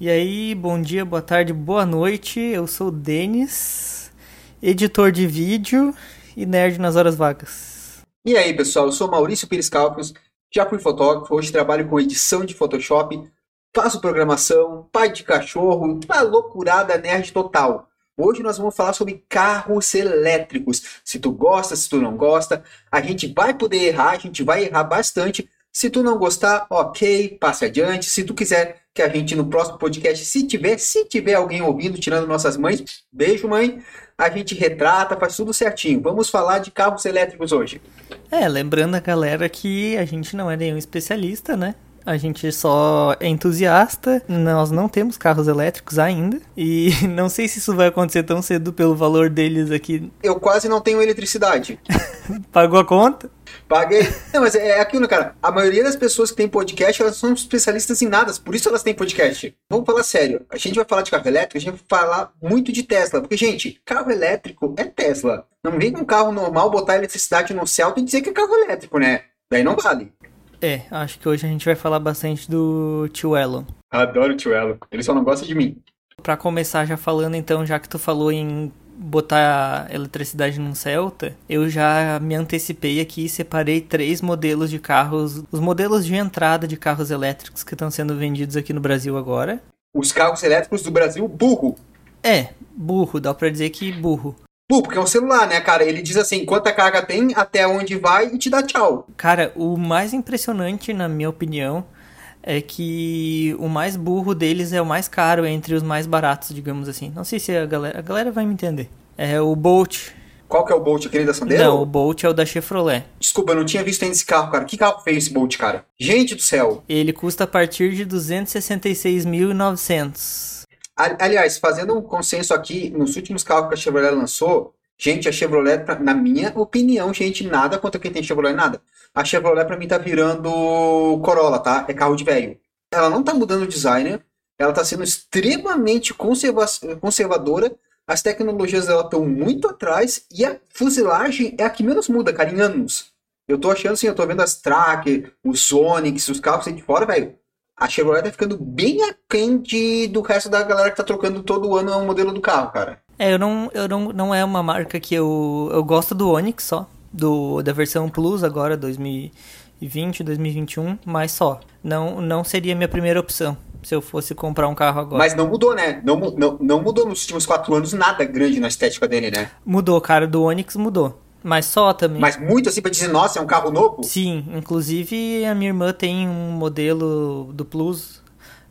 E aí, bom dia, boa tarde, boa noite. Eu sou o Denis, editor de vídeo e nerd nas horas vagas. E aí, pessoal, eu sou Maurício Pires já fui fotógrafo, hoje trabalho com edição de Photoshop, faço programação, pai de cachorro, uma loucurada nerd total. Hoje nós vamos falar sobre carros elétricos. Se tu gosta, se tu não gosta, a gente vai poder errar, a gente vai errar bastante. Se tu não gostar, ok, passe adiante. Se tu quiser que a gente no próximo podcast, se tiver, se tiver alguém ouvindo, tirando nossas mães, beijo mãe, a gente retrata, faz tudo certinho. Vamos falar de carros elétricos hoje. É, lembrando a galera que a gente não é nenhum especialista, né? A gente só é entusiasta, nós não temos carros elétricos ainda, e não sei se isso vai acontecer tão cedo pelo valor deles aqui. Eu quase não tenho eletricidade. Pagou a conta? Paguei. Não, mas é aquilo, cara. A maioria das pessoas que tem podcast, elas são especialistas em nada, por isso elas têm podcast. Vamos falar sério. A gente vai falar de carro elétrico, a gente vai falar muito de Tesla. Porque, gente, carro elétrico é Tesla. Não vem com um carro normal botar eletricidade no céu e dizer que é carro elétrico, né? Daí não vale. É, acho que hoje a gente vai falar bastante do tio Elon. Adoro o tio Elon. Ele só não gosta de mim. Pra começar já falando então, já que tu falou em botar eletricidade num Celta, eu já me antecipei aqui e separei três modelos de carros, os modelos de entrada de carros elétricos que estão sendo vendidos aqui no Brasil agora. Os carros elétricos do Brasil, burro. É, burro, dá pra dizer que burro. Burro, porque é um celular, né, cara? Ele diz assim, quanta carga tem, até onde vai e te dá tchau. Cara, o mais impressionante, na minha opinião, é que o mais burro deles é o mais caro entre os mais baratos, digamos assim. Não sei se a galera, a galera vai me entender. É o Bolt. Qual que é o Bolt, aquele da Sandero? Não, o Bolt é o da Chevrolet. Desculpa, eu não tinha visto ainda esse carro, cara. Que carro fez esse Bolt, cara? Gente do céu. Ele custa a partir de 266.900. Aliás, fazendo um consenso aqui, nos últimos carros que a Chevrolet lançou, gente, a Chevrolet, na minha opinião, gente, nada contra quem tem Chevrolet, nada. A Chevrolet pra mim tá virando Corolla, tá? É carro de velho. Ela não tá mudando o design, ela tá sendo extremamente conserva conservadora, as tecnologias dela estão muito atrás e a fuselagem é a que menos muda, cara, em anos. Eu tô achando assim, eu tô vendo as Tracker, os Sonics, os carros aí de fora, velho a Chevrolet tá ficando bem aquém de, do resto da galera que tá trocando todo ano o modelo do carro, cara. É, eu não, eu não, não é uma marca que eu, eu gosto do Onix só, do, da versão Plus agora, 2020, 2021, mas só. Não, não seria a minha primeira opção se eu fosse comprar um carro agora. Mas não mudou, né? Não, não, não mudou nos últimos quatro anos nada grande na estética dele, né? Mudou, cara, do Onix mudou. Mas só também. Mas muito assim pra dizer, nossa, é um carro novo? Sim, inclusive a minha irmã tem um modelo do Plus,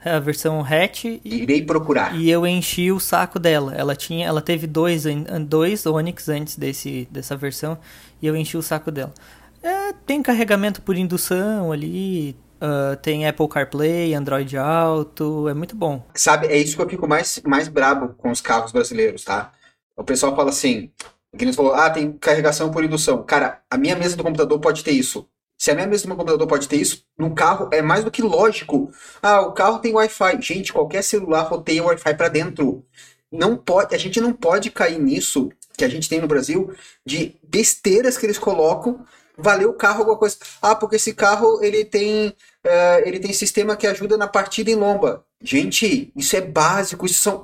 a versão hatch. E, Irei procurar. E eu enchi o saco dela. Ela tinha, ela teve dois, dois Onix antes desse, dessa versão e eu enchi o saco dela. É, tem carregamento por indução ali, uh, tem Apple CarPlay, Android Auto, é muito bom. Sabe, é isso que eu fico mais, mais brabo com os carros brasileiros, tá? O pessoal fala assim, que eles falou, ah, tem carregação por indução. Cara, a minha mesa do computador pode ter isso. Se a minha meu computador pode ter isso, no carro é mais do que lógico. Ah, o carro tem Wi-Fi. Gente, qualquer celular roteia Wi-Fi para dentro. Não pode, a gente não pode cair nisso que a gente tem no Brasil de besteiras que eles colocam. Valeu o carro alguma coisa. Ah, porque esse carro ele tem uh, ele tem sistema que ajuda na partida em lomba. Gente, isso é básico. Isso são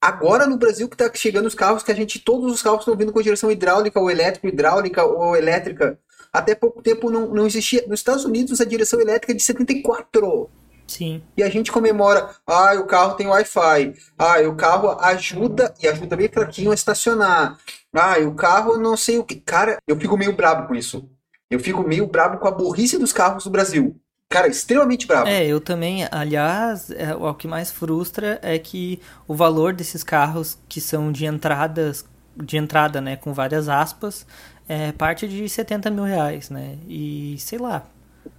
Agora no Brasil que está chegando os carros que a gente, todos os carros estão vindo com direção hidráulica ou elétrica, hidráulica ou elétrica. Até pouco tempo não, não existia. Nos Estados Unidos a direção elétrica é de 74. Sim. E a gente comemora, ah, o carro tem Wi-Fi. Ah, o carro ajuda, e ajuda bem fraquinho a estacionar. Ah, o carro não sei o que. Cara, eu fico meio brabo com isso. Eu fico meio brabo com a burrice dos carros do Brasil. Cara, extremamente bravo. É, eu também. Aliás, é, o que mais frustra é que o valor desses carros que são de entradas, de entrada, né, com várias aspas, é parte de 70 mil reais, né? E sei lá.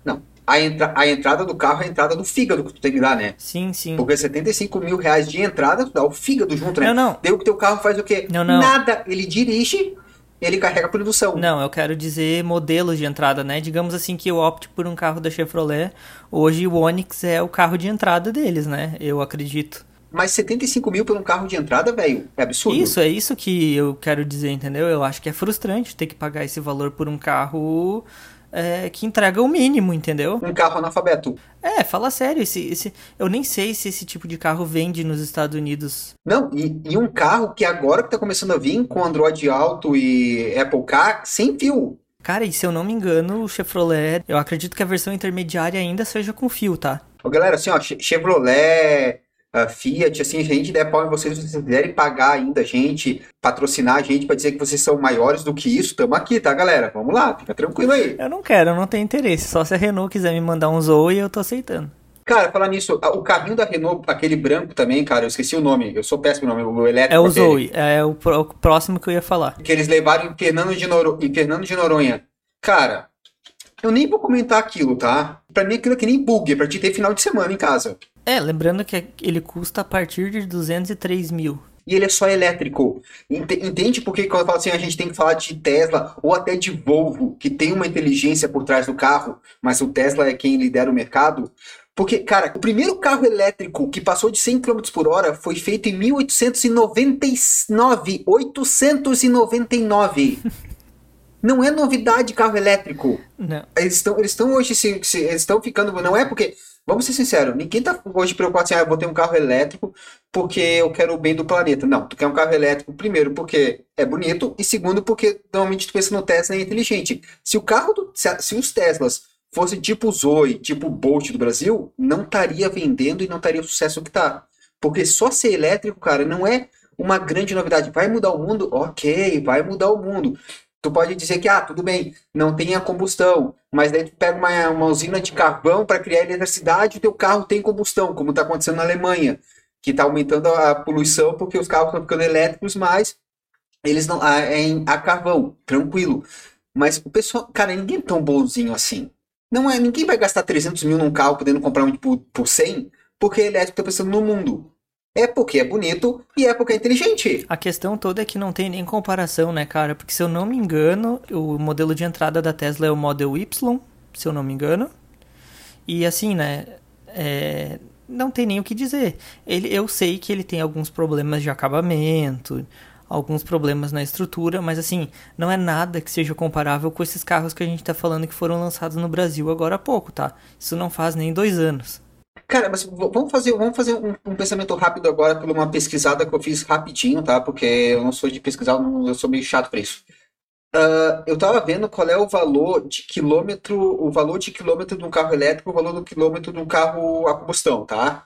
Não. A, entra a entrada do carro é a entrada do fígado que tu tem que dar, né? Sim, sim. Porque 75 mil reais de entrada, tu dá o fígado junto, né? Não, não. Daí o teu carro faz o quê? Não, não. Nada. Ele dirige, ele carrega por indução. Não, eu quero dizer modelos de entrada, né? Digamos assim que eu opte por um carro da Chevrolet. Hoje o Onix é o carro de entrada deles, né? Eu acredito. Mas 75 mil por um carro de entrada, velho, é absurdo. Isso, é isso que eu quero dizer, entendeu? Eu acho que é frustrante ter que pagar esse valor por um carro é, que entrega o mínimo, entendeu? Um carro analfabeto. É, fala sério, esse, esse, eu nem sei se esse tipo de carro vende nos Estados Unidos. Não, e, e um carro que agora que tá começando a vir com Android Auto e Apple Car sem fio. Cara, e se eu não me engano, o Chevrolet, eu acredito que a versão intermediária ainda seja com fio, tá? Ô, galera, assim, ó, Chevrolet, a Fiat, assim, a gente der pau em vocês, se vocês quiserem pagar ainda a gente, patrocinar a gente pra dizer que vocês são maiores do que isso, tamo aqui, tá, galera? Vamos lá, fica tranquilo aí. Eu não quero, eu não tenho interesse. Só se a Renault quiser me mandar um Zoe, eu tô aceitando. Cara, falar nisso, o carrinho da Renault, aquele branco também, cara, eu esqueci o nome, eu sou péssimo no nome, o elétrico. É o Zoe, é o, o próximo que eu ia falar. Que eles levaram em Fernando de, Noro, em Fernando de Noronha. Cara, eu nem vou comentar aquilo, tá? Pra mim aquilo é que nem bug, é pra te ter final de semana em casa. É, lembrando que ele custa a partir de 203 mil. E ele é só elétrico. Entende por que quando eu falo assim, a gente tem que falar de Tesla ou até de Volvo, que tem uma inteligência por trás do carro, mas o Tesla é quem lidera o mercado? Porque, cara, o primeiro carro elétrico que passou de 100 km por hora foi feito em 1899. 899. Não é novidade carro elétrico. Não. Eles estão eles hoje se, se, eles estão ficando, não é porque, vamos ser sinceros, ninguém tá hoje preocupado assim, ah, eu vou ter um carro elétrico porque eu quero o bem do planeta. Não, tu quer um carro elétrico primeiro porque é bonito e segundo porque normalmente tu pensa no Tesla é inteligente. Se o carro do, se, se os Teslas fossem tipo Zoe, tipo Bolt do Brasil, não estaria vendendo e não estaria o sucesso que tá. Porque só ser elétrico, cara, não é uma grande novidade. Vai mudar o mundo? Ok, vai mudar o mundo. Tu pode dizer que, ah, tudo bem, não tem a combustão, mas daí tu pega uma, uma usina de carvão para criar eletricidade e teu carro tem combustão, como está acontecendo na Alemanha, que está aumentando a poluição porque os carros estão ficando elétricos, mas eles não ah, é a carvão, tranquilo. Mas o pessoal, cara, ninguém é tão bonzinho assim. Não é, ninguém vai gastar 300 mil num carro podendo comprar um por, por 100, porque elétrico está pensando no mundo. É porque é bonito e é porque é inteligente. A questão toda é que não tem nem comparação, né, cara? Porque se eu não me engano, o modelo de entrada da Tesla é o Model Y, se eu não me engano. E assim, né, é... não tem nem o que dizer. Ele, eu sei que ele tem alguns problemas de acabamento, alguns problemas na estrutura, mas assim, não é nada que seja comparável com esses carros que a gente tá falando que foram lançados no Brasil agora há pouco, tá? Isso não faz nem dois anos. Cara, mas vamos fazer, vamos fazer um, um, pensamento rápido agora por uma pesquisada que eu fiz rapidinho, tá? Porque eu não sou de pesquisar, eu sou meio chato para isso. Uh, eu tava vendo qual é o valor de quilômetro, o valor de quilômetro de um carro elétrico, o valor do quilômetro de um carro a combustão, tá?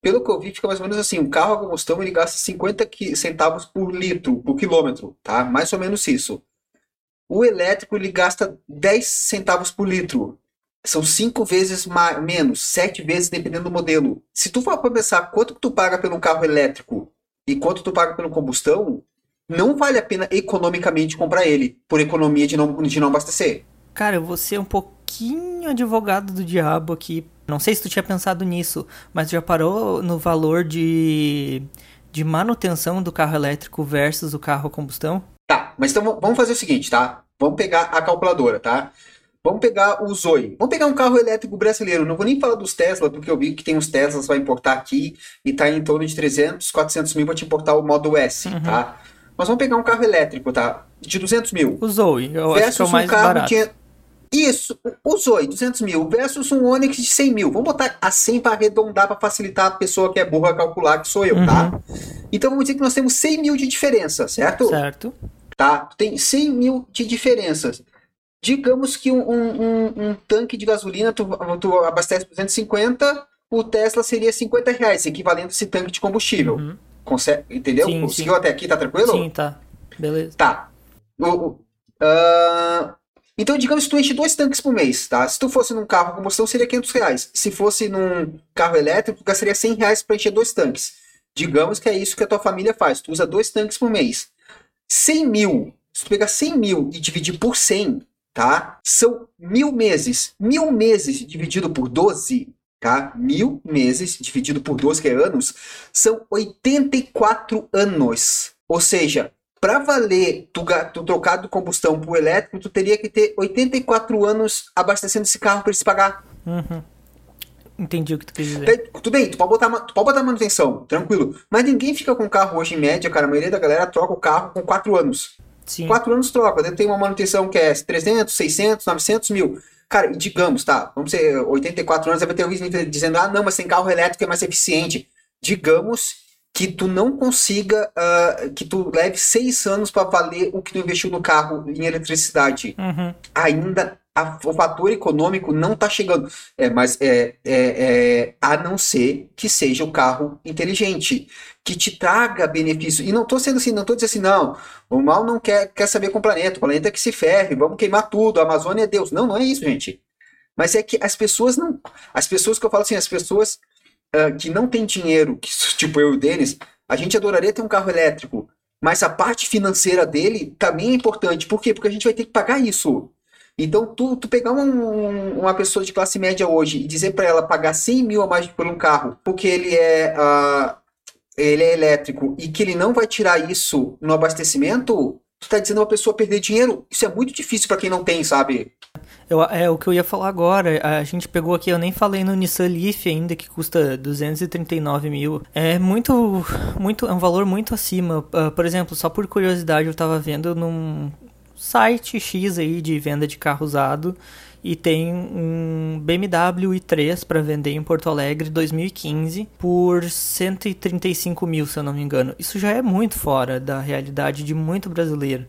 Pelo que eu vi, fica mais ou menos assim, um carro a combustão ele gasta 50 centavos por litro, por quilômetro, tá? Mais ou menos isso. O elétrico ele gasta 10 centavos por litro são cinco vezes mais, menos, sete vezes dependendo do modelo. Se tu for pensar quanto que tu paga pelo carro elétrico e quanto tu paga pelo combustão, não vale a pena economicamente comprar ele, por economia de não, de não abastecer. Cara, eu vou ser um pouquinho advogado do diabo aqui. Não sei se tu tinha pensado nisso, mas já parou no valor de, de manutenção do carro elétrico versus o carro a combustão? Tá, mas então vamos fazer o seguinte, tá? Vamos pegar a calculadora, tá? Vamos pegar o Zoe. Vamos pegar um carro elétrico brasileiro. Não vou nem falar dos Tesla, porque eu vi que tem uns Teslas para importar aqui e tá em torno de 300, 400 mil para te importar o Model S, uhum. tá? Mas vamos pegar um carro elétrico, tá? De 200 mil. O Zoe, eu acho que é o mais um carro barato. Que é... Isso, o Zoe, 200 mil, versus um Onix de 100 mil. Vamos botar a 100 para arredondar, para facilitar a pessoa que é burra calcular, que sou eu, tá? uhum. tá? Então vamos dizer que nós temos 100 mil de diferença, certo? Certo. Tá? Tem 100 mil de diferenças. Digamos que um, um, um tanque de gasolina tu, tu abastece por 250, o Tesla seria 50 reais, equivalente a esse tanque de combustível. Uhum. Consegue, entendeu? Sim, Conseguiu sim. até aqui, tá tranquilo? Sim, tá. Beleza. Tá. O, uh, então, digamos que tu enche dois tanques por mês, tá? Se tu fosse num carro a combustão, seria 500 reais. Se fosse num carro elétrico, gastaria 100 reais para encher dois tanques. Digamos que é isso que a tua família faz. Tu usa dois tanques por mês. 100 mil. Se tu pegar 100 mil e dividir por 100, tá? São mil meses. Mil meses dividido por 12, tá? Mil meses dividido por 12, que é anos, são 84 anos. Ou seja, para valer tu, tu trocar do combustão por elétrico, tu teria que ter 84 anos abastecendo esse carro para ele se pagar. Uhum. Entendi o que tu quer dizer. Tudo bem, tu pode, botar, tu pode botar manutenção, tranquilo. Mas ninguém fica com carro hoje em média, cara. A maioria da galera troca o carro com 4 anos. Sim. Quatro anos troca. Daí tem uma manutenção que é 300, 600, 900 mil. Cara, e digamos, tá? Vamos ser 84 anos, vai ter alguém dizendo, ah, não, mas sem carro elétrico é mais eficiente. Digamos que tu não consiga, uh, que tu leve seis anos para valer o que tu investiu no carro em eletricidade. Uhum. Ainda a, o fator econômico não está chegando. É, mas é, é, é, a não ser que seja o carro inteligente, que te traga benefício. E não estou sendo assim, não estou dizendo assim, não, o mal não quer, quer saber com o planeta, o planeta é que se ferre, vamos queimar tudo, a Amazônia é Deus. Não, não é isso, gente. Mas é que as pessoas não. As pessoas que eu falo assim, as pessoas uh, que não têm dinheiro, que, tipo eu e o Denis, a gente adoraria ter um carro elétrico. Mas a parte financeira dele também é importante. Por quê? Porque a gente vai ter que pagar isso. Então, tu, tu pegar um, uma pessoa de classe média hoje e dizer para ela pagar 100 mil a mais por um carro, porque ele é, uh, ele é elétrico e que ele não vai tirar isso no abastecimento, tu tá dizendo uma pessoa perder dinheiro. Isso é muito difícil para quem não tem, sabe? Eu, é o que eu ia falar agora. A gente pegou aqui, eu nem falei no Nissan Leaf ainda, que custa 239 mil. É muito, muito, é um valor muito acima. Uh, por exemplo, só por curiosidade, eu tava vendo num site X aí de venda de carro usado e tem um BMW i3 para vender em Porto Alegre 2015 por 135 mil, se eu não me engano. Isso já é muito fora da realidade de muito brasileiro,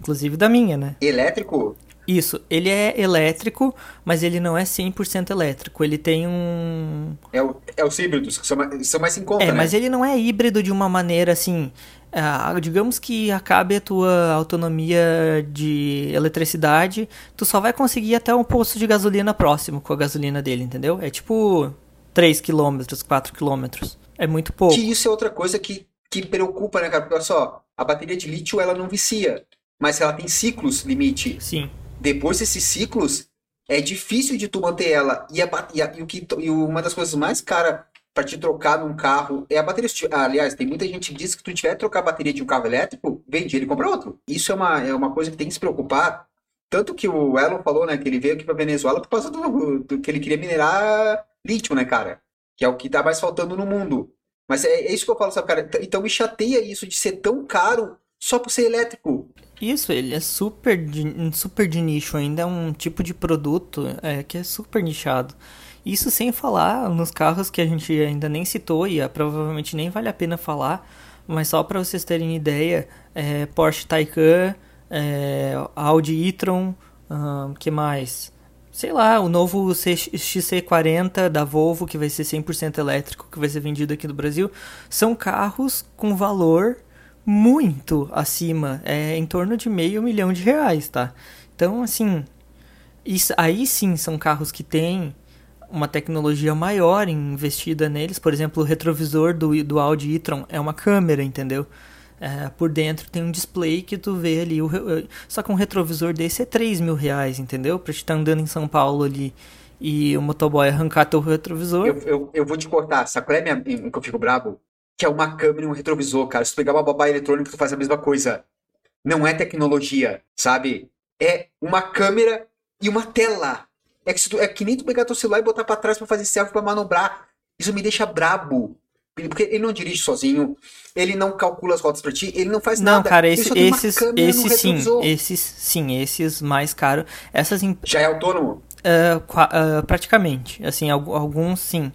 inclusive da minha, né? Elétrico? Isso, ele é elétrico, mas ele não é 100% elétrico. Ele tem um. É, o, é os híbridos, que são mais, são mais em conta, É, né? mas ele não é híbrido de uma maneira assim. Ah, digamos que acabe a tua autonomia de eletricidade, tu só vai conseguir ir até um posto de gasolina próximo com a gasolina dele, entendeu? É tipo 3 km, 4 km. É muito pouco. Que isso é outra coisa que, que preocupa, né, cara? Porque olha só, a bateria de lítio ela não vicia, mas ela tem ciclos limite. Sim. Depois desses ciclos, é difícil de tu manter ela. E, a, e, a, e o que, e uma das coisas mais caras para te trocar num carro é a bateria. Aliás, tem muita gente que diz que tu tiver que trocar a bateria de um carro elétrico, vende ele e compra outro. Isso é uma, é uma coisa que tem que se preocupar. Tanto que o Elon falou, né, que ele veio aqui para Venezuela por causa do, do, que ele queria minerar lítio, né, cara? Que é o que tá mais faltando no mundo. Mas é, é isso que eu falo, sabe, cara? Então me chateia isso de ser tão caro só por ser elétrico. Isso, ele é super de, super de nicho ainda, é um tipo de produto é, que é super nichado. Isso sem falar nos carros que a gente ainda nem citou e é, provavelmente nem vale a pena falar, mas só para vocês terem ideia, é, Porsche Taycan, é, Audi e-tron, uh, que mais? Sei lá, o novo XC40 da Volvo, que vai ser 100% elétrico, que vai ser vendido aqui no Brasil, são carros com valor muito acima, é em torno de meio milhão de reais, tá? Então, assim, isso, aí sim são carros que têm uma tecnologia maior investida neles. Por exemplo, o retrovisor do, do Audi e-tron é uma câmera, entendeu? É, por dentro tem um display que tu vê ali. O, só que um retrovisor desse é 3 mil reais, entendeu? Pra te estar tá andando em São Paulo ali e o motoboy arrancar teu retrovisor. Eu, eu, eu vou te cortar. Sabe qual é minha, que eu fico brabo? Que é uma câmera e um retrovisor, cara. Se tu pegar uma babá eletrônica, tu faz a mesma coisa. Não é tecnologia, sabe? É uma câmera e uma tela. É que, tu, é que nem tu pegar teu celular e botar pra trás pra fazer selfie pra manobrar. Isso me deixa brabo. Porque ele não dirige sozinho, ele não calcula as rotas pra ti, ele não faz não, nada. Não, cara, esse, esses, esses sim, esses sim, esses mais caros. Essas imp... Já é autônomo? Uh, uh, praticamente. Assim, alguns sim.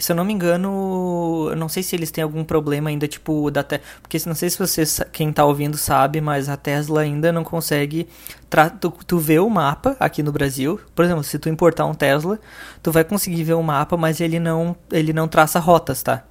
Se eu não me engano, eu não sei se eles têm algum problema ainda, tipo, da te... Porque não sei se você, quem tá ouvindo sabe, mas a Tesla ainda não consegue. Tra... Tu, tu vê o mapa aqui no Brasil. Por exemplo, se tu importar um Tesla, tu vai conseguir ver o mapa, mas ele não, ele não traça rotas, tá?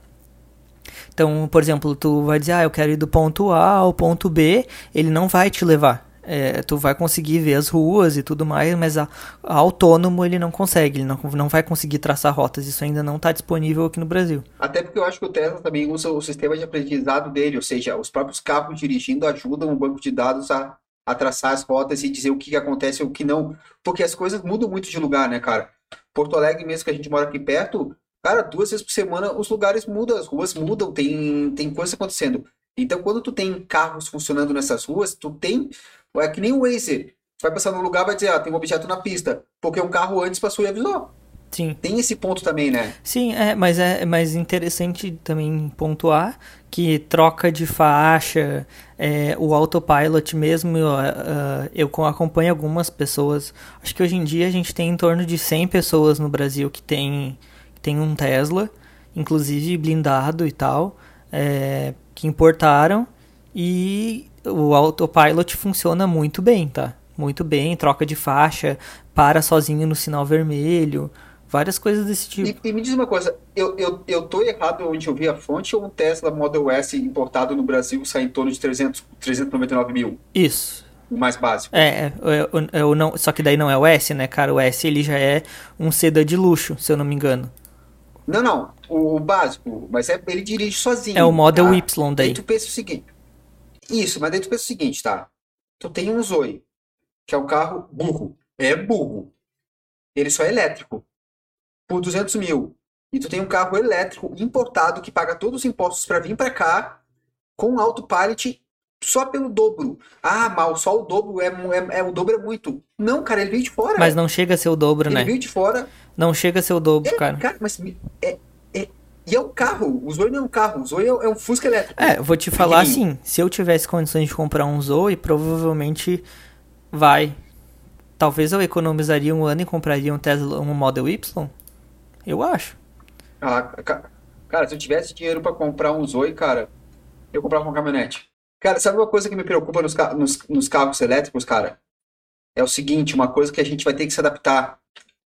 Então, por exemplo, tu vai dizer, ah, eu quero ir do ponto A ao ponto B, ele não vai te levar é, tu vai conseguir ver as ruas e tudo mais, mas a, a autônomo ele não consegue, ele não, não vai conseguir traçar rotas, isso ainda não está disponível aqui no Brasil. Até porque eu acho que o Tesla também usa o sistema de aprendizado dele, ou seja, os próprios carros dirigindo ajudam o banco de dados a, a traçar as rotas e dizer o que, que acontece e o que não, porque as coisas mudam muito de lugar, né, cara? Porto Alegre, mesmo que a gente mora aqui perto, cara, duas vezes por semana os lugares mudam, as ruas mudam, tem, tem coisa acontecendo. Então, quando tu tem carros funcionando nessas ruas, tu tem é que nem o Waze. Você vai passar num lugar vai dizer, ah, tem um objeto na pista. Porque um carro antes passou e avisou. Sim. Tem esse ponto também, né? Sim, é, mas é mais interessante também pontuar que troca de faixa, é, o autopilot mesmo, eu, uh, eu acompanho algumas pessoas, acho que hoje em dia a gente tem em torno de 100 pessoas no Brasil que tem, que tem um Tesla, inclusive blindado e tal, é, que importaram, e o autopilot funciona muito bem, tá? Muito bem, troca de faixa, para sozinho no sinal vermelho, Várias coisas desse tipo. E, e, me diz uma coisa, eu, eu, eu tô errado onde eu vi a fonte ou um Tesla Model S importado no Brasil sai em torno de 300, 399 mil? Isso. O mais básico. É, é, é, é, não, só que daí não é o S, né, cara? O S ele já é um sedã de luxo, se eu não me engano. Não, não, o, o básico, mas é, ele dirige sozinho. É o Model tá? Y daí. Daí tu pensa o seguinte. Isso, mas daí tu pensa o seguinte, tá? Tu tem um Zoe, que é um carro burro. É burro. Ele só é elétrico por 200 mil e tu tem um carro elétrico importado que paga todos os impostos para vir para cá com autopilot só pelo dobro. Ah, mal, só o dobro é, é, é, o dobro é muito. Não, cara, ele veio de fora. Mas não chega a ser o dobro, ele né? Ele veio de fora. Não chega a ser o dobro, é, cara. Cara, mas é, e é um carro. O Zoe não é um carro. O Zoe é, é um Fusca elétrico. É, vou te falar assim, se eu tivesse condições de comprar um Zoe, provavelmente vai. Talvez eu economizaria um ano e compraria um Tesla, um Model Y. Eu acho. Ah, cara, se eu tivesse dinheiro para comprar um Zoe, cara, eu comprava uma caminhonete. Cara, sabe uma coisa que me preocupa nos, nos, nos carros elétricos, cara? É o seguinte, uma coisa que a gente vai ter que se adaptar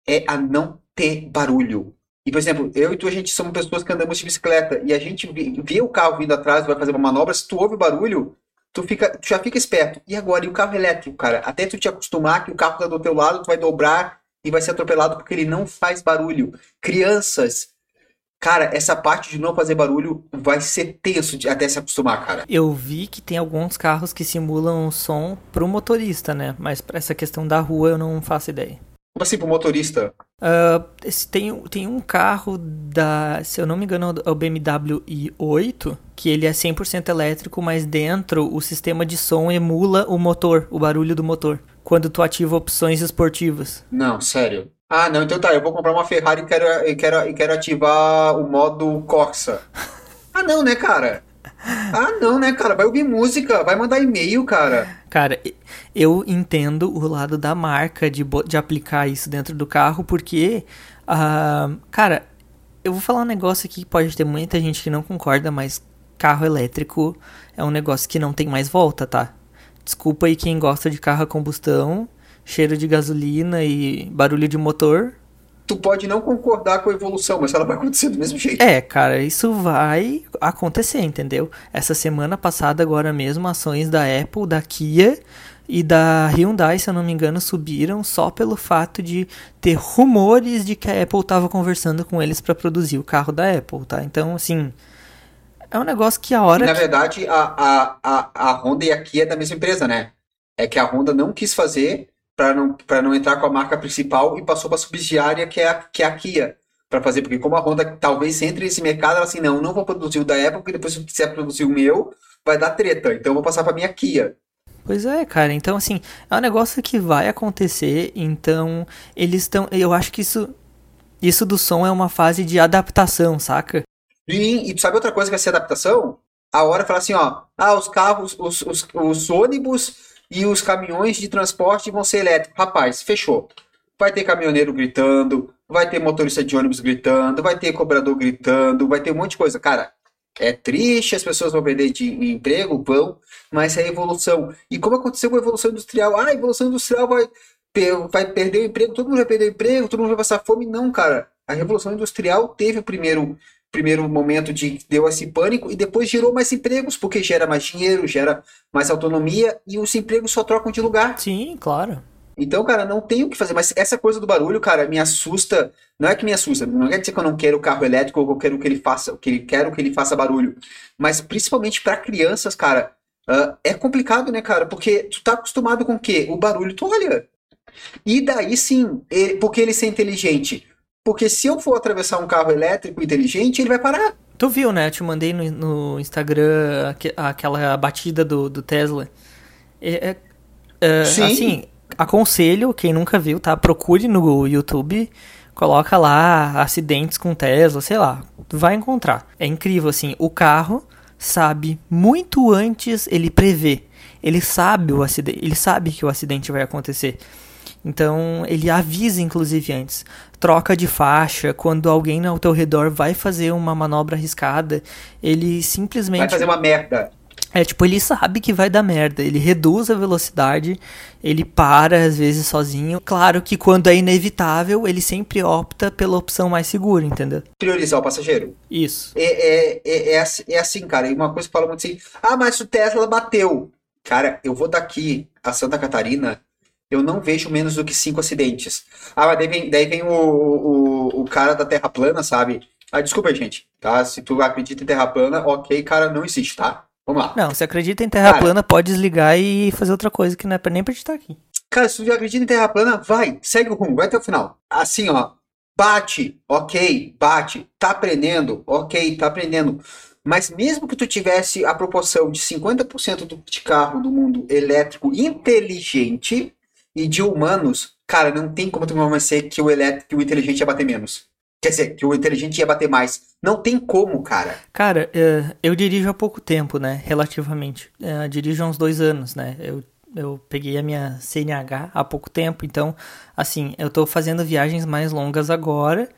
é a não ter barulho. E, por exemplo, eu e tu, a gente somos pessoas que andamos de bicicleta e a gente vê o carro vindo atrás, vai fazer uma manobra, se tu ouve barulho, tu, fica, tu já fica esperto. E agora, e o carro elétrico, cara? Até tu te acostumar que o carro tá do teu lado, tu vai dobrar e vai ser atropelado porque ele não faz barulho. Crianças, cara, essa parte de não fazer barulho vai ser tenso de, até se acostumar, cara. Eu vi que tem alguns carros que simulam som pro motorista, né? Mas para essa questão da rua eu não faço ideia. Como assim pro motorista? Uh, tem, tem um carro da, se eu não me engano, é o BMW i8, que ele é 100% elétrico, mas dentro o sistema de som emula o motor, o barulho do motor quando tu ativa opções esportivas. Não, sério. Ah, não, então tá, eu vou comprar uma Ferrari e quero, e quero, e quero ativar o modo Corsa. Ah, não, né, cara? Ah, não, né, cara? Vai ouvir música, vai mandar e-mail, cara. Cara, eu entendo o lado da marca de, de aplicar isso dentro do carro, porque, uh, cara, eu vou falar um negócio aqui que pode ter muita gente que não concorda, mas carro elétrico é um negócio que não tem mais volta, tá? Desculpa aí quem gosta de carro a combustão, cheiro de gasolina e barulho de motor. Tu pode não concordar com a evolução, mas ela vai acontecer do mesmo jeito. É, cara, isso vai acontecer, entendeu? Essa semana passada, agora mesmo, ações da Apple, da Kia e da Hyundai, se eu não me engano, subiram só pelo fato de ter rumores de que a Apple estava conversando com eles para produzir o carro da Apple, tá? Então, assim, é um negócio que a hora. Na que... verdade, a, a, a, a Honda e a Kia é da mesma empresa, né? É que a Honda não quis fazer para não, não entrar com a marca principal e passou para a subsidiária, que é a, que é a Kia, para fazer. Porque, como a Honda talvez entre nesse mercado, ela assim: não, não vou produzir o da Apple, porque depois, se eu quiser produzir o meu, vai dar treta. Então, eu vou passar para minha Kia. Pois é, cara. Então, assim, é um negócio que vai acontecer. Então, eles estão. Eu acho que isso. Isso do som é uma fase de adaptação, saca? E, e tu sabe outra coisa que vai ser adaptação? A hora fala assim, ó, ah, os carros, os, os, os ônibus e os caminhões de transporte vão ser elétricos. Rapaz, fechou. Vai ter caminhoneiro gritando, vai ter motorista de ônibus gritando, vai ter cobrador gritando, vai ter um monte de coisa. Cara, é triste, as pessoas vão perder de emprego, vão, mas é evolução. E como aconteceu com a evolução industrial? Ah, a evolução industrial vai, vai perder o emprego, todo mundo vai perder o emprego, todo mundo vai passar fome. Não, cara. A revolução industrial teve o primeiro primeiro momento de deu esse pânico e depois gerou mais empregos, porque gera mais dinheiro, gera mais autonomia e os empregos só trocam de lugar. Sim, claro. Então, cara, não tem o que fazer. Mas essa coisa do barulho, cara, me assusta. Não é que me assusta. Não quer dizer que eu não quero o carro elétrico ou que eu quero que ele faça, que ele quero que ele faça barulho. Mas principalmente para crianças, cara, uh, é complicado, né, cara? Porque tu tá acostumado com o quê? O barulho, tu olha. E daí sim, ele, porque ele ser inteligente. Porque se eu for atravessar um carro elétrico inteligente, ele vai parar. Tu viu, né? Eu te mandei no, no Instagram aquela batida do, do Tesla. É, é, é, Sim. Assim, aconselho, quem nunca viu, tá? Procure no YouTube coloca lá acidentes com Tesla, sei lá, vai encontrar. É incrível assim, o carro sabe muito antes, ele prevê. Ele sabe o acidente, ele sabe que o acidente vai acontecer. Então ele avisa inclusive antes. Troca de faixa, quando alguém ao teu redor vai fazer uma manobra arriscada, ele simplesmente. Vai fazer uma merda. É, tipo, ele sabe que vai dar merda. Ele reduz a velocidade, ele para às vezes sozinho. Claro que quando é inevitável, ele sempre opta pela opção mais segura, entendeu? Priorizar o passageiro. Isso. É, é, é, é, assim, é assim, cara. E uma coisa que fala muito assim: ah, mas o Tesla bateu. Cara, eu vou daqui a Santa Catarina, eu não vejo menos do que cinco acidentes. Ah, mas daí vem, daí vem o, o, o cara da Terra plana, sabe? Ah, desculpa, gente, tá? Se tu acredita em Terra plana, ok, cara, não existe, tá? Vamos lá. Não, se acredita em Terra cara, plana, pode desligar e fazer outra coisa que não é pra, nem pra gente estar aqui. Cara, se tu acredita em Terra plana, vai, segue o rumo, vai até o final. Assim, ó, bate, ok, bate, tá aprendendo, ok, tá aprendendo. Mas mesmo que tu tivesse a proporção de 50% do, de carro do mundo elétrico inteligente e de humanos, cara, não tem como tu convencer que o elétrico, que o inteligente ia bater menos. Quer dizer, que o inteligente ia bater mais. Não tem como, cara. Cara, é, eu dirijo há pouco tempo, né? Relativamente. Eu é, dirijo há uns dois anos, né? Eu, eu peguei a minha CNH há pouco tempo, então, assim, eu tô fazendo viagens mais longas agora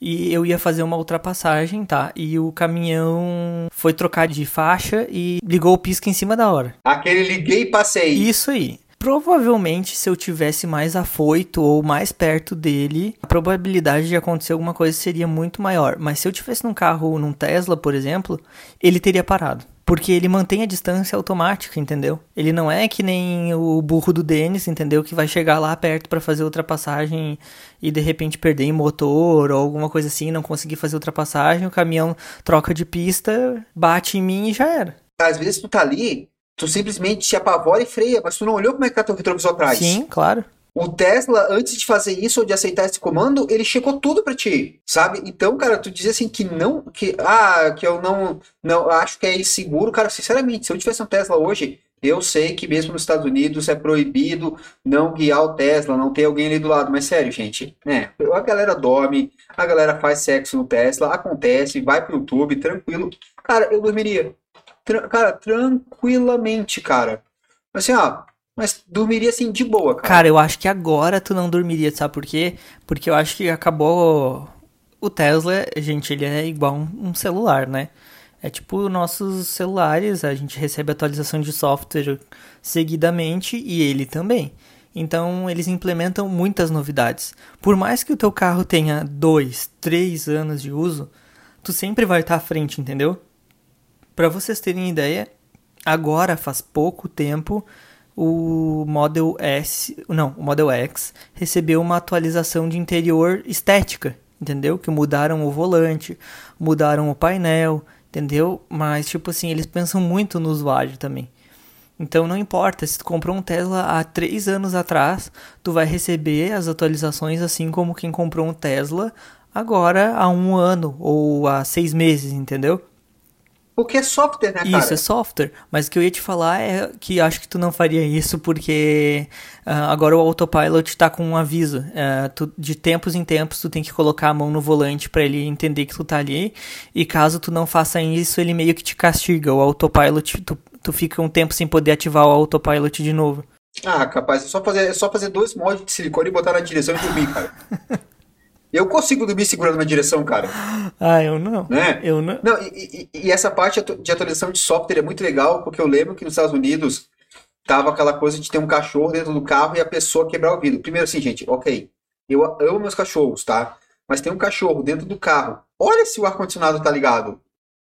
e eu ia fazer uma ultrapassagem, tá? E o caminhão foi trocar de faixa e ligou o pisca em cima da hora. Aquele liguei e passei. Isso aí. Provavelmente, se eu tivesse mais afoito ou mais perto dele, a probabilidade de acontecer alguma coisa seria muito maior. Mas se eu tivesse num carro, num Tesla, por exemplo, ele teria parado. Porque ele mantém a distância automática, entendeu? Ele não é que nem o burro do Denis, entendeu? Que vai chegar lá perto para fazer ultrapassagem e de repente perder em motor ou alguma coisa assim, não conseguir fazer ultrapassagem, o caminhão troca de pista, bate em mim e já era. Às vezes tu tá ali, tu simplesmente se apavora e freia, mas tu não olhou como é que tá teu retrovisor atrás. Sim, claro. O Tesla, antes de fazer isso ou de aceitar esse comando, ele checou tudo para ti, sabe? Então, cara, tu dizer assim que não, que ah, que eu não, não acho que é inseguro, cara, sinceramente, se eu tivesse um Tesla hoje, eu sei que mesmo nos Estados Unidos é proibido não guiar o Tesla, não ter alguém ali do lado, mas sério, gente, né? A galera dorme, a galera faz sexo no Tesla, acontece, vai pro YouTube, tranquilo. Cara, eu dormiria tra cara, tranquilamente, cara. Assim, ó, mas dormiria assim de boa, cara. Cara, eu acho que agora tu não dormiria, sabe por quê? Porque eu acho que acabou. O Tesla, gente, ele é igual um celular, né? É tipo nossos celulares, a gente recebe atualização de software seguidamente e ele também. Então eles implementam muitas novidades. Por mais que o teu carro tenha dois, três anos de uso, tu sempre vai estar à frente, entendeu? Para vocês terem ideia, agora faz pouco tempo o Model S, não, o Model X recebeu uma atualização de interior estética, entendeu? Que mudaram o volante, mudaram o painel, entendeu? Mas tipo assim, eles pensam muito no usuário também. Então não importa, se tu comprou um Tesla há três anos atrás, tu vai receber as atualizações assim como quem comprou um Tesla agora há um ano ou há seis meses, entendeu? Porque é software, né, cara? Isso, é software. Mas o que eu ia te falar é que acho que tu não faria isso porque uh, agora o autopilot tá com um aviso. Uh, tu, de tempos em tempos tu tem que colocar a mão no volante para ele entender que tu tá ali. E caso tu não faça isso, ele meio que te castiga. O autopilot, tu, tu fica um tempo sem poder ativar o autopilot de novo. Ah, capaz, é só fazer, é só fazer dois moldes de silicone e botar na direção e dormir, cara. Eu consigo dormir segurando uma direção, cara. Ah, eu não. Né? Eu não. Não, e, e, e, essa parte de atualização de software é muito legal, porque eu lembro que nos Estados Unidos tava aquela coisa de ter um cachorro dentro do carro e a pessoa quebrar o vidro. Primeiro assim, gente, ok. Eu amo meus cachorros, tá? Mas tem um cachorro dentro do carro. Olha se o ar-condicionado tá ligado.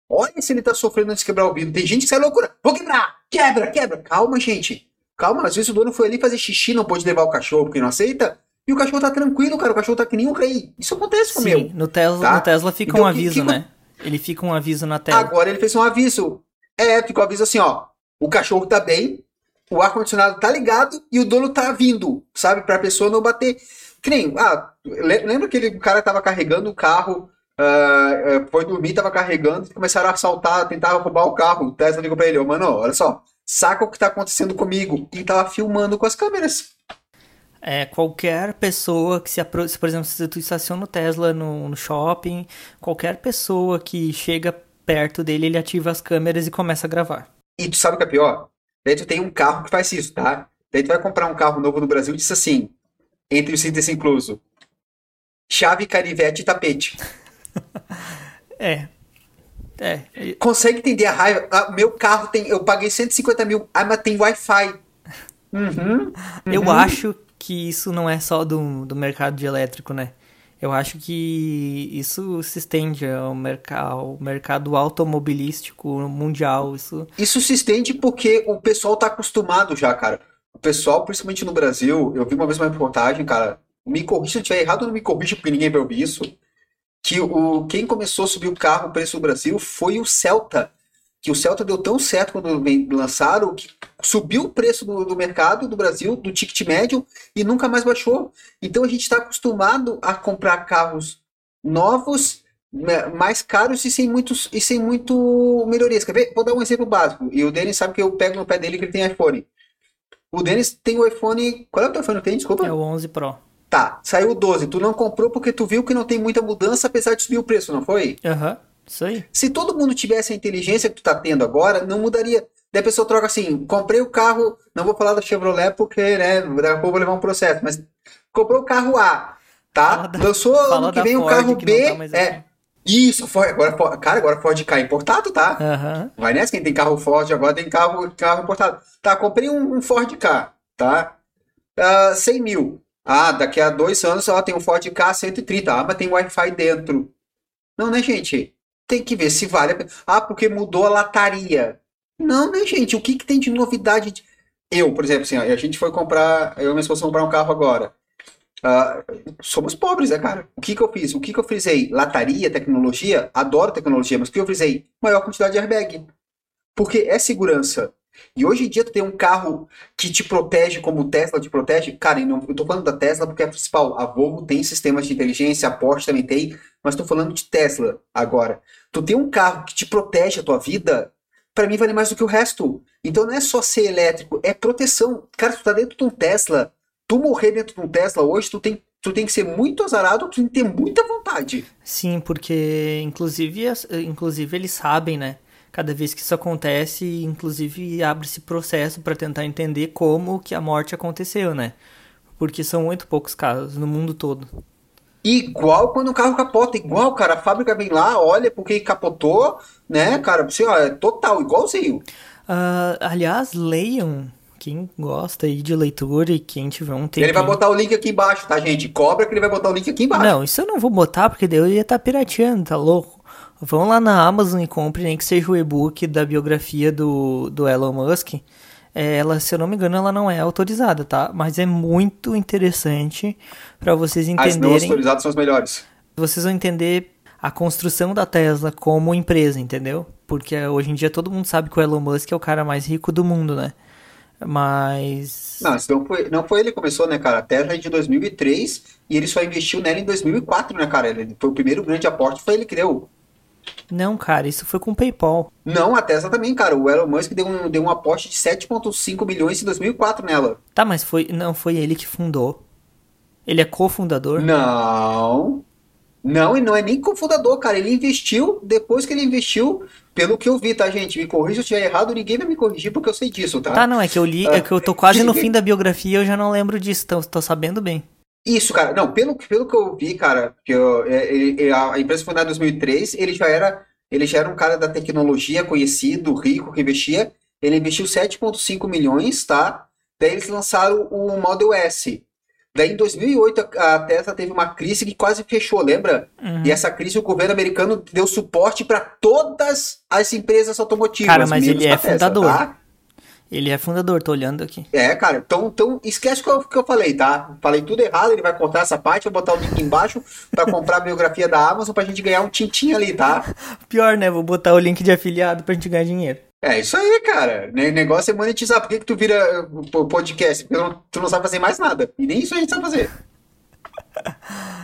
Olha se ele tá sofrendo antes de quebrar o vidro. Tem gente que sai loucura. Vou quebrar! Quebra, quebra. Calma, gente. Calma, às vezes o dono foi ali fazer xixi, não pode levar o cachorro porque não aceita. E o cachorro tá tranquilo, cara. O cachorro tá que nem um rei. Isso acontece comigo. Sim, no Tesla, tá? no Tesla fica então, um aviso, que, que... né? Ele fica um aviso na tela. Agora ele fez um aviso. É, ficou um aviso assim, ó. O cachorro tá bem, o ar-condicionado tá ligado e o dono tá vindo, sabe? Pra pessoa não bater. Que nem, ah, lembra que o cara tava carregando o carro, uh, foi dormir, tava carregando, e começaram a assaltar, tentaram roubar o carro. O Tesla ligou pra ele, oh, mano, olha só, saca o que tá acontecendo comigo. E tava filmando com as câmeras. É, qualquer pessoa que se aproxima, por exemplo, se tu estaciona o Tesla no, no shopping, qualquer pessoa que chega perto dele, ele ativa as câmeras e começa a gravar. E tu sabe o que é pior? Daí tu tem um carro que faz isso, tá? Daí tu vai comprar um carro novo no Brasil e diz assim, entre os itens incluso, chave, canivete e tapete. É. É. Consegue entender a raiva? Ah, meu carro tem. Eu paguei 150 mil. Ah, mas tem Wi-Fi. Uhum, Eu uhum. acho que isso não é só do, do mercado de elétrico, né? Eu acho que isso se estende ao, merc ao mercado automobilístico mundial. Isso... Isso se estende porque o pessoal tá acostumado já, cara. O pessoal, principalmente no Brasil, eu vi uma vez uma reportagem, cara. Me corrija se eu estiver errado, não me corrija, porque ninguém vai ouvir isso. Que o, quem começou a subir o carro, o preço do Brasil, foi o Celta. Que o Celta deu tão certo quando lançaram que subiu o preço do, do mercado do Brasil, do ticket médio, e nunca mais baixou. Então a gente está acostumado a comprar carros novos, né, mais caros e sem muitos e sem muito melhorias. Quer ver? Vou dar um exemplo básico. E o Denis sabe que eu pego no pé dele que ele tem iPhone. O Denis tem o iPhone. Qual é o teu iPhone que tem? Desculpa. É o 11 Pro. Tá, saiu o 12. Tu não comprou porque tu viu que não tem muita mudança, apesar de subir o preço, não foi? Aham, isso aí. Se todo mundo tivesse a inteligência que tu tá tendo agora, não mudaria. Daí a pessoa troca assim, comprei o carro, não vou falar da Chevrolet porque, né, daqui a pouco vou levar um processo, mas comprou o carro A, tá? Da- Lançou ano que vem o Ford, carro que B, tá é, aqui. isso, Ford, agora, cara, agora Ford K é importado, tá? Aham. Vai nessa, quem tem carro Ford agora tem carro, carro importado. Tá, comprei um, um Ford K, tá? Ah, 100 mil. Ah, daqui a dois anos ela tem um Ford K 130. Ah, mas tem Wi-Fi dentro. Não, né, gente? Tem que ver se vale a pena. Ah, porque mudou a lataria. Não, né, gente? O que que tem de novidade? de- Eu, por exemplo, assim, ó, a gente foi comprar, eu e minha esposa comprar um carro agora. Ah, somos pobres, né, cara? O que que eu fiz? O que que eu frisei? Lataria, tecnologia? Adoro tecnologia, mas o que eu frisei? Maior quantidade de airbag. Porque é segurança. E hoje em dia tu tem um carro que te protege como o Tesla te protege. Cara, e não, eu tô falando da Tesla porque é a principal. A Volvo tem sistemas de inteligência, a Porsche também tem, mas tô falando de Tesla agora. Tu tem um carro que te protege a tua vida, pra mim vale mais do que o resto. Então não é só ser elétrico, é proteção. Cara, tu tá dentro de um Tesla, tu morrer dentro de um Tesla hoje, tu tem, tu tem que ser muito azarado, tu tem que ter muita vontade. Sim, porque inclusive, inclusive eles sabem, né? Cada vez que isso acontece, inclusive abre-se processo para tentar entender como que a morte aconteceu, né? Porque são muito poucos casos no mundo todo. Igual quando o carro capota, igual, cara, a fábrica vem lá, olha porque capotou, né, cara, assim, ó, é total, igualzinho. Ah, aliás, leiam. Quem gosta aí de leitura e quem tiver um tempinho... Ele vai botar o link aqui embaixo, tá, gente? Cobra que ele vai botar o link aqui embaixo. Não, isso eu não vou botar porque daí eu ia estar pirateando, tá louco? Vão lá na Amazon e comprem, nem que seja o e-book da biografia do, do Elon Musk. É, ela, se eu não me engano, ela não é autorizada, tá? Mas é muito interessante para vocês As não entenderem. autorizadas são as melhores. Vocês vão entender a construção da Tesla como empresa, entendeu? Porque hoje em dia todo mundo sabe que o Elon Musk é o cara mais rico do mundo, né? Mas. Não, não foi, não foi ele que começou, né, cara? A Tesla é de 2003 e ele só investiu nela em 2004, né, cara? Ele foi o primeiro grande aporte, foi ele que deu. Não, cara, isso foi com o PayPal. Não, a Tesla também, cara. O Elon Musk deu um, deu um aporte de 7,5 milhões em 2004 nela. Tá, mas foi não foi ele que fundou. Ele é cofundador. Não. Não, e não é nem cofundador, cara. Ele investiu, depois que ele investiu, pelo que eu vi, tá, gente? Me corrija se eu estiver errado, ninguém vai me corrigir porque eu sei disso, tá? Tá, não, é que eu li, é que eu tô quase no fim da biografia e eu já não lembro disso, então tô sabendo bem. Isso, cara. Não, pelo, pelo que eu vi, cara, que eu- é- ele- é- a empresa foi fundada em 2003, ele já era, ele já era um cara da tecnologia, conhecido, rico, que investia. Ele investiu 7,5 milhões, tá? Daí eles lançaram o Model S. Daí em 2008 a Tesla teve uma crise que quase fechou, lembra? Uhum. E essa crise o governo americano deu suporte para todas as empresas automotivas, Cara, mas ele é Tesla, fundador. tá? Ele é fundador, tô olhando aqui. É, cara, então, então esquece o que eu, que eu falei, tá? Falei tudo errado, ele vai cortar essa parte, vou botar o link embaixo pra comprar a biografia da Amazon pra gente ganhar um tintim ali, tá? Pior, né? Vou botar o link de afiliado pra gente ganhar dinheiro. É isso aí, cara. O negócio é monetizar. Por que, que tu vira uh, podcast? Porque tu não sabe fazer mais nada. E nem isso a gente sabe fazer.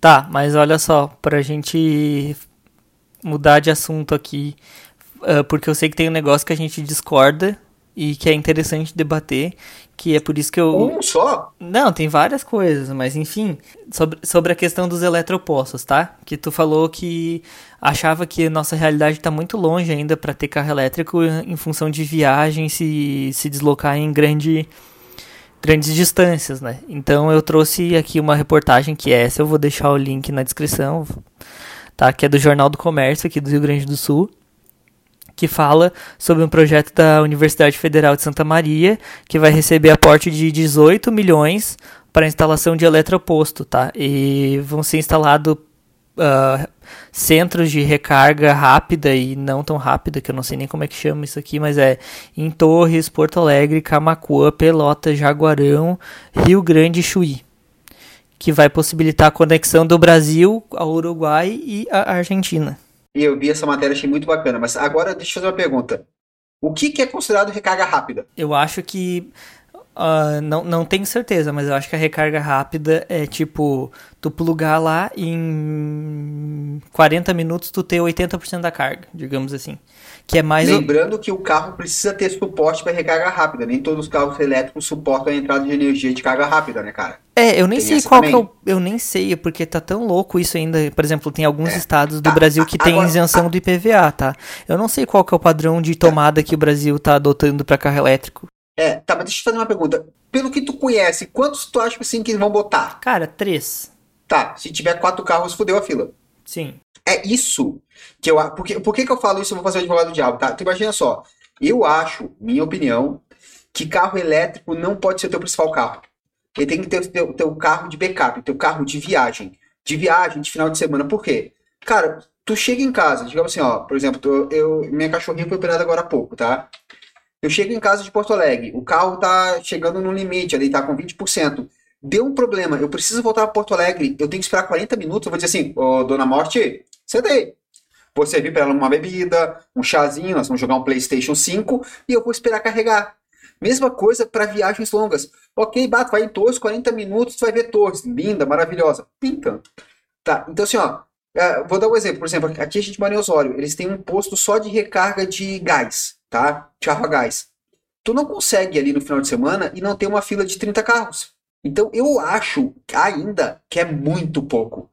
Tá, mas olha só, pra gente mudar de assunto aqui, ah, porque eu sei que tem um negócio que a gente discorda e que é interessante debater, que é por isso que eu... Um só? Não, tem várias coisas, mas enfim, sobre, sobre a questão dos eletropostos, tá? Que tu falou que achava que a nossa realidade está muito longe ainda para ter carro elétrico em função de viagem, se, se deslocar em grande, grandes distâncias, né? Então eu trouxe aqui uma reportagem que é essa, eu vou deixar o link na descrição, tá? Que é do Jornal do Comércio aqui do Rio Grande do Sul que fala sobre um projeto da Universidade Federal de Santa Maria, que vai receber aporte de 18 milhões para instalação de eletroposto, tá? E vão ser instalados uh, centros de recarga rápida e não tão rápida, que eu não sei nem como é que chama isso aqui, mas é em Torres, Porto Alegre, Camacuã, Pelota, Jaguarão, Rio Grande e Chuí. Que vai possibilitar a conexão do Brasil ao Uruguai e à Argentina. Eu vi essa matéria, achei muito bacana. Mas agora deixa eu fazer uma pergunta. O que, que é considerado recarga rápida? Eu acho que. Uh, não, não tenho certeza, mas eu acho que a recarga rápida é tipo tu plugar lá em 40 minutos tu ter 80% da carga, digamos assim. Que é mais Lembrando que o carro precisa ter suporte para recarga rápida. Nem todos os carros elétricos suportam a entrada de energia de carga rápida, né, cara? É, eu nem tem sei qual também. que é o, Eu nem sei, porque tá tão louco isso ainda. Por exemplo, tem alguns é. estados do tá, Brasil que tem isenção do IPVA, tá? Eu não sei qual que é o padrão de tomada que o Brasil tá adotando para carro elétrico. É, tá, mas deixa eu fazer uma pergunta. Pelo que tu conhece, quantos tu acha assim que vão botar? Cara, três. Tá, se tiver quatro carros, fudeu a fila. Sim. É isso que eu. Por que, por que, que eu falo isso? Eu vou fazer o advogado do diabo, tá? Tu imagina só. Eu acho, minha opinião, que carro elétrico não pode ser teu principal carro. Ele tem que ter o teu, teu carro de backup, teu carro de viagem. De viagem, de final de semana. Por quê? Cara, tu chega em casa, digamos assim, ó, por exemplo, tu, eu, minha cachorrinha foi operada agora há pouco, tá? Eu chego em casa de Porto Alegre, o carro tá chegando no limite, ali tá com 20%. Deu um problema, eu preciso voltar para Porto Alegre, eu tenho que esperar 40 minutos, eu vou dizer assim, ô, dona Morte, Senta aí. Vou servir para ela uma bebida, um chazinho, nós vamos jogar um PlayStation 5 e eu vou esperar carregar. Mesma coisa para viagens longas. Ok, bato, vai em Torres, 40 minutos, tu vai ver Torres. Linda, maravilhosa. Pinta. Tá, então assim, ó. É, vou dar um exemplo. Por exemplo, aqui a gente mora em Osório. Eles têm um posto só de recarga de gás, tá? De carro a gás. Tu não consegue ali no final de semana e não ter uma fila de 30 carros. Então eu acho ainda que é muito pouco.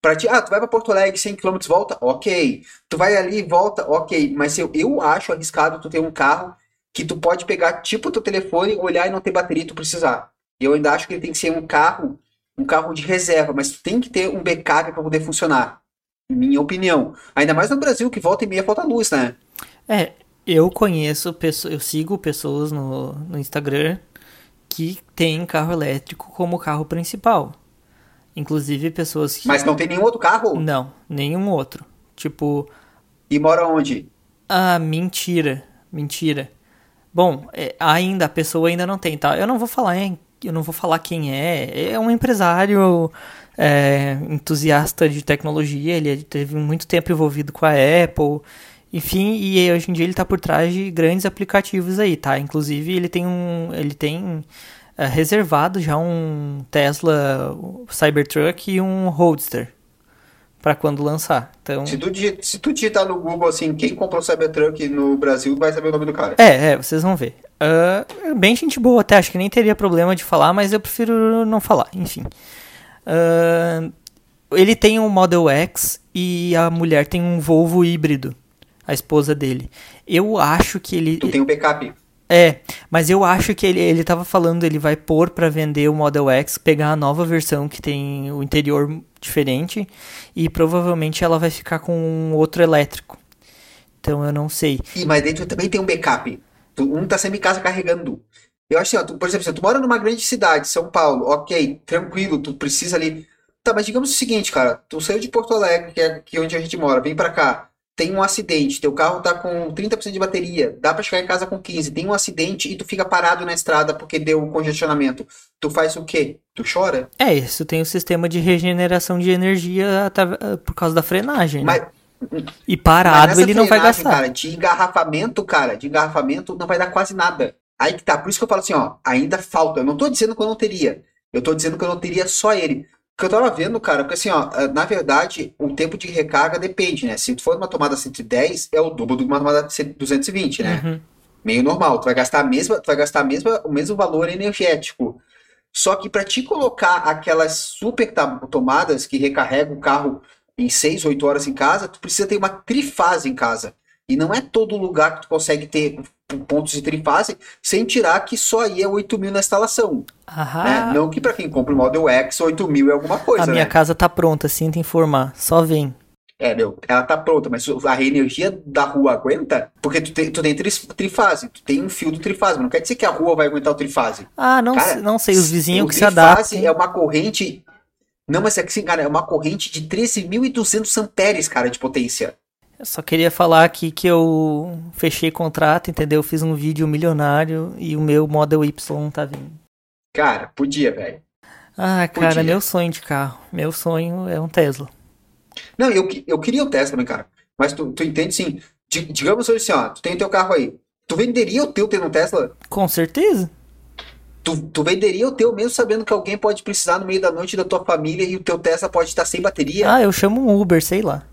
Pra ti, ah, tu vai para Porto Alegre 100 km volta, ok. Tu vai ali volta, ok. Mas eu, eu acho arriscado tu ter um carro que tu pode pegar tipo teu telefone, olhar e não ter bateria tu precisar. Eu ainda acho que ele tem que ser um carro, um carro de reserva, mas tu tem que ter um backup para poder funcionar. Minha opinião. Ainda mais no Brasil, que volta e meia falta luz, né? É, eu conheço, eu sigo pessoas no, no Instagram que têm carro elétrico como carro principal. Inclusive pessoas que. Mas não tem nenhum outro carro? Não, nenhum outro. Tipo. E mora onde? Ah, mentira. Mentira. Bom, é, ainda, a pessoa ainda não tem, tá? Eu não vou falar, hein? Eu não vou falar quem é. É um empresário é, entusiasta de tecnologia. Ele teve muito tempo envolvido com a Apple. Enfim, e hoje em dia ele está por trás de grandes aplicativos aí, tá? Inclusive ele tem um. Ele tem é, reservado já um Tesla Cybertruck e um Roadster para quando lançar. Então... Se tu, digitar, se tu digitar no Google assim, quem comprou Cybertruck no Brasil, vai saber o nome do cara. É, é, vocês vão ver. Uh, bem gente boa até, acho que nem teria problema de falar, mas eu prefiro não falar, enfim. Uh, ele tem um Model X e a mulher tem um Volvo híbrido, a esposa dele. Eu acho que ele... Tu tem um backup. É, mas eu acho que ele, ele tava falando, ele vai pôr para vender o Model X, pegar a nova versão que tem o interior diferente e provavelmente ela vai ficar com um outro elétrico. Então eu não sei. E, mas dentro também tem um backup. Um tá sempre em casa carregando. Eu acho assim, ó, tu, por exemplo, se tu mora numa grande cidade, São Paulo, ok, tranquilo, tu precisa ali. Tá, mas digamos o seguinte, cara, tu saiu de Porto Alegre, que é aqui onde a gente mora, vem para cá tem um acidente, teu carro tá com 30% de bateria, dá para chegar em casa com 15, tem um acidente e tu fica parado na estrada porque deu um congestionamento. Tu faz o quê? Tu chora? É, isso tem o um sistema de regeneração de energia por causa da frenagem, né? Mas, e parado ele não vai gastar. Cara, de engarrafamento, cara, de engarrafamento não vai dar quase nada. Aí que tá, por isso que eu falo assim, ó, ainda falta. Eu não tô dizendo que eu não teria. Eu tô dizendo que eu não teria só ele que eu tava vendo, cara, porque assim, ó, eh, na verdade, o tempo de recarga depende, né? Se for uma tomada 110, é o dobro de uma tomada 220, né? Uhum. Meio normal. Tu vai gastar a mesma, tu vai gastar a mesma, o mesmo valor energético. Só que para te colocar aquelas super tomadas que recarregam o carro em 6, 8 horas em casa, tu precisa ter uma trifase em casa. E não é todo lugar que tu consegue ter pontos de trifase, sem tirar que só aí é 8 mil na instalação. Né? Não que para quem compra o Model X, 8 mil é alguma coisa. A minha né? casa tá pronta, sinta informar. Só vem. É, meu, ela tá pronta, mas a energia da rua aguenta, porque tu tem, tu tem tri, trifase, tu tem um fio do trifase, mas não quer dizer que a rua vai aguentar o trifase. Ah, não, cara, não sei, os vizinhos que se adaptam. é uma corrente. Não, mas é que sim, cara, é uma corrente de 13.200 amperes, cara, de potência. Eu só queria falar aqui que eu fechei contrato, entendeu? Eu fiz um vídeo milionário e o meu Model Y tá vindo. Cara, podia, velho. Ah, cara, podia. meu sonho de carro. Meu sonho é um Tesla. Não, eu, eu queria o Tesla cara. Mas tu, tu entende sim. digamos assim, ó, tu tem o teu carro aí. Tu venderia o teu tendo um Tesla? Com certeza. Tu, tu venderia o teu mesmo sabendo que alguém pode precisar no meio da noite da tua família e o teu Tesla pode estar sem bateria? Ah, eu chamo um Uber, sei lá.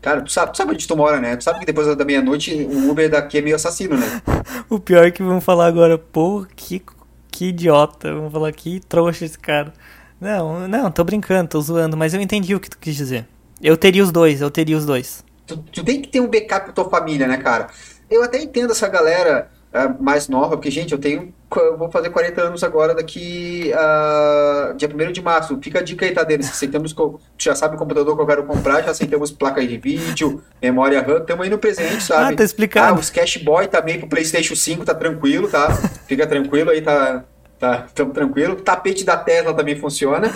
Cara, tu sabe, tu sabe onde tu mora, né? Tu sabe que depois da meia-noite o Uber daqui é meio assassino, né? o pior é que vão falar agora, pô, que, que idiota. Vão falar que trouxa esse cara. Não, não, tô brincando, tô zoando, mas eu entendi o que tu quis dizer. Eu teria os dois, eu teria os dois. Tu, tu tem que ter um backup pra tua família, né, cara? Eu até entendo essa galera uh, mais nova, porque, gente, eu tenho. Eu vou fazer 40 anos agora, daqui uh, dia 1 de março. Fica a dica aí, tá deles. Aceitamos, tu já sabe o computador que eu quero comprar, já aceitamos placa de vídeo, memória RAM, estamos aí no presente, sabe? Ah, tá explicado. Ah, os Cash Boy também pro PlayStation 5, tá tranquilo, tá? Fica tranquilo aí, tá. Tá, tamo tranquilo. O tapete da Tesla também funciona.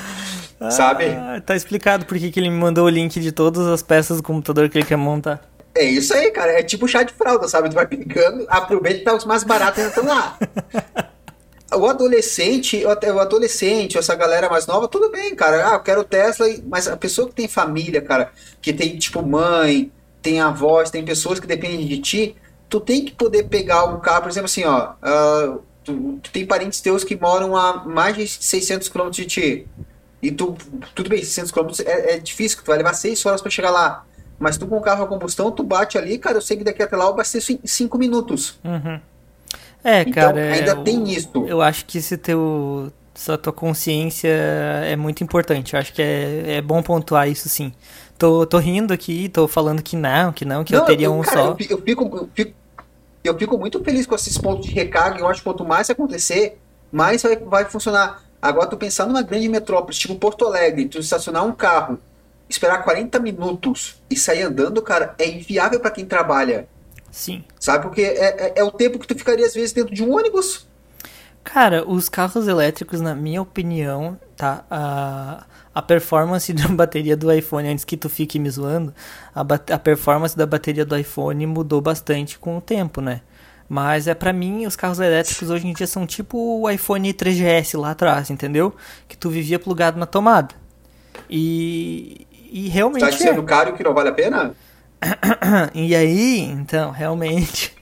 Ah, sabe? Tá explicado por que ele me mandou o link de todas as peças do computador que ele quer montar. É isso aí, cara. É tipo chá de fralda, sabe? Tu vai picando, aproveita tá os mais baratos ainda estão lá. o adolescente, o adolescente, essa galera mais nova, tudo bem, cara. Ah, eu quero Tesla, mas a pessoa que tem família, cara, que tem tipo mãe, tem avós, tem pessoas que dependem de ti, tu tem que poder pegar um carro, por exemplo, assim, ó. Uh, tu, tu, tem parentes teus que moram a mais de 600 km de ti. E tu, tudo bem, 600 km é, é difícil, tu vai levar 6 horas para chegar lá. Mas tu com o carro a combustão, tu bate ali, cara, eu sei que daqui até lá eu abasteço em 5 minutos. Uhum. É, então, cara. Ainda eu, tem isso. Eu acho que esse teu. Essa tua consciência é muito importante. Eu acho que é, é bom pontuar isso sim. Tô, tô rindo aqui, tô falando que não, que não, que não, eu teria eu, um cara, só. Eu, eu, fico, eu, fico, eu fico muito feliz com esses pontos de recarga. Eu acho que quanto mais acontecer, mais vai, vai funcionar. Agora, tu pensar numa grande metrópole, tipo Porto Alegre, tu estacionar um carro, esperar 40 minutos e sair andando, cara, é inviável para quem trabalha. Sim. Sabe? Porque é, é, é, o tempo que tu ficaria, às vezes, dentro de um ônibus. Cara, os carros elétricos, na minha opinião, tá? A, a performance da bateria do iPhone, antes que tu fique me zoando, a, a performance da bateria do iPhone mudou bastante com o tempo, né? Mas é para mim, os carros elétricos hoje em dia são tipo o iPhone 3GS lá atrás, entendeu? Que tu vivia plugado na tomada. E, e realmente. Tá sendo é. caro que não vale a pena? e aí, então, realmente.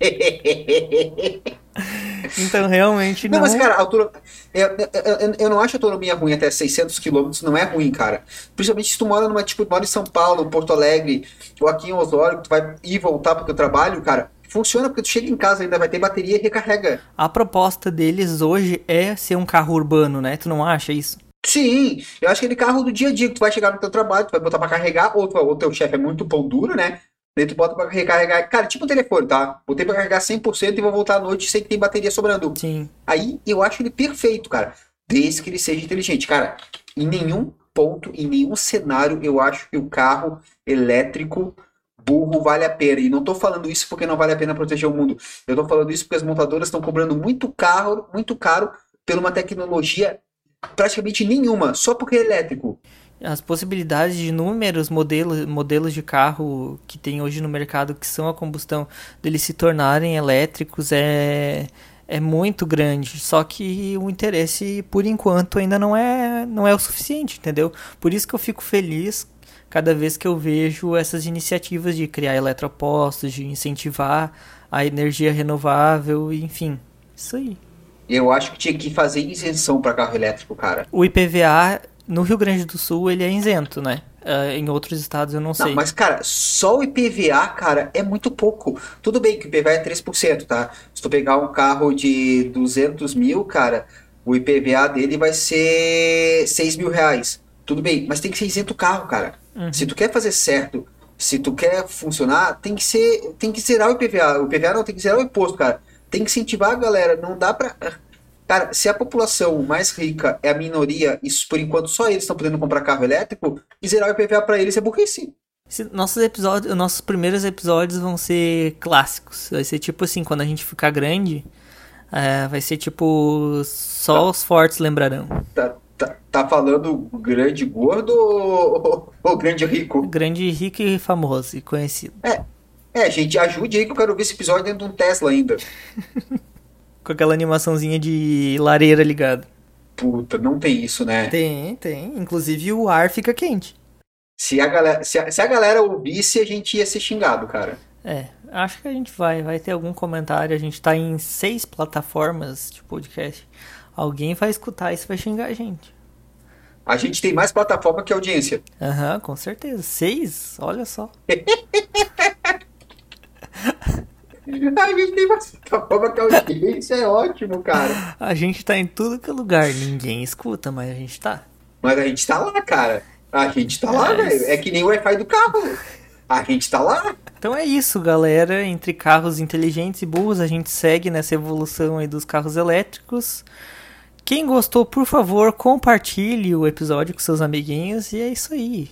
então, realmente não. Não, mas, cara, auto... eu, eu, eu, não acho a autonomia ruim até 600 km, não é ruim, cara. Principalmente se tu mora numa, tipo, mora em São Paulo, Porto Alegre, ou aqui em Osório, tu vai ir e voltar pro teu trabalho, cara funciona porque tu chega em casa ainda vai ter bateria e recarrega. A proposta deles hoje é ser um carro urbano, né? Tu não acha isso? Sim, eu acho que ele carro do dia a dia, que tu vai chegar no teu trabalho, tu vai botar pra carregar, ou, ou teu chefe é muito pão duro, né? Daí tu bota pra recarregar. Cara, tipo um telefone, tá? Botei pra carregar 100% e vou voltar à noite sem que tem bateria sobrando. Sim. Aí eu acho ele perfeito, cara. Desde que ele seja inteligente. Cara, em nenhum ponto, em nenhum cenário, eu acho que o carro elétrico burro vale a pena. E não estou falando isso porque não vale a pena proteger o mundo. Eu estou falando isso porque as montadoras estão cobrando muito caro, muito caro por uma tecnologia praticamente nenhuma, só porque é elétrico. As possibilidades de inúmeros modelos, modelos de carro que tem hoje no mercado que são a combustão, deles se tornarem elétricos é, é muito grande. Só que o interesse, por enquanto, ainda não é, não é o suficiente, entendeu? Por isso que eu fico feliz cada vez que eu vejo essas iniciativas de criar eletropostos, de incentivar a energia renovável, enfim, isso aí. Eu acho que tinha que fazer isenção para carro elétrico, cara. O IPVA no Rio Grande do Sul ele é isento, né? Uh, em outros estados eu não, não sei. Mas, cara, só o IPVA, cara, é muito pouco. Tudo bem que o IPVA é 3%, tá? Se tu pegar um carro de 200 mil, cara, o IPVA dele vai ser 6 mil reais. Tudo bem, mas tem que ser isento o carro, cara. Uhum. Se tu quer fazer certo, se tu quer funcionar, tem que ser, tem que zerar o IPVA. O IPVA não tem que zerar o imposto, cara. Tem que incentivar a galera. Não dá pra. Cara, se a população mais rica é a minoria, isso por enquanto só eles estão podendo comprar carro elétrico, e zerar o IPVA para eles é burrice. Nossos episódios, nossos primeiros episódios vão ser clássicos. Vai ser tipo assim, quando a gente ficar grande, é, vai ser tipo só tá. os fortes lembrarão. Tá, tá, tá falando grande gordo ou, ou, grande rico? Grande rico e famoso e conhecido. É, é, gente, ajude aí que eu quero ver esse episódio dentro de um Tesla ainda. com aquela animaçãozinha de lareira ligada. Puta, não tem isso, né? Tem, tem. Inclusive o ar fica quente. Se a galera, se a, se a galera ouvisse, a gente ia ser xingado, cara. É, acho que a gente vai, vai ter algum comentário. A gente tá em seis plataformas de podcast. Alguém vai escutar isso e vai xingar a gente. A gente tem mais plataforma que audiência. Aham, uhum, com certeza. Seis? Olha só. A gente tem uma forma que a audiência é ótimo, cara. A gente tá em tudo que é lugar, ninguém escuta, mas a gente tá. Mas a gente tá lá, cara. A gente tá lá, velho. É que nem o Wi-Fi do carro. A gente tá lá. Então é isso, galera. Entre carros inteligentes e burros, a gente segue nessa evolução aí dos carros elétricos. Quem gostou, por favor, compartilhe o episódio com seus amiguinhos. E é isso aí.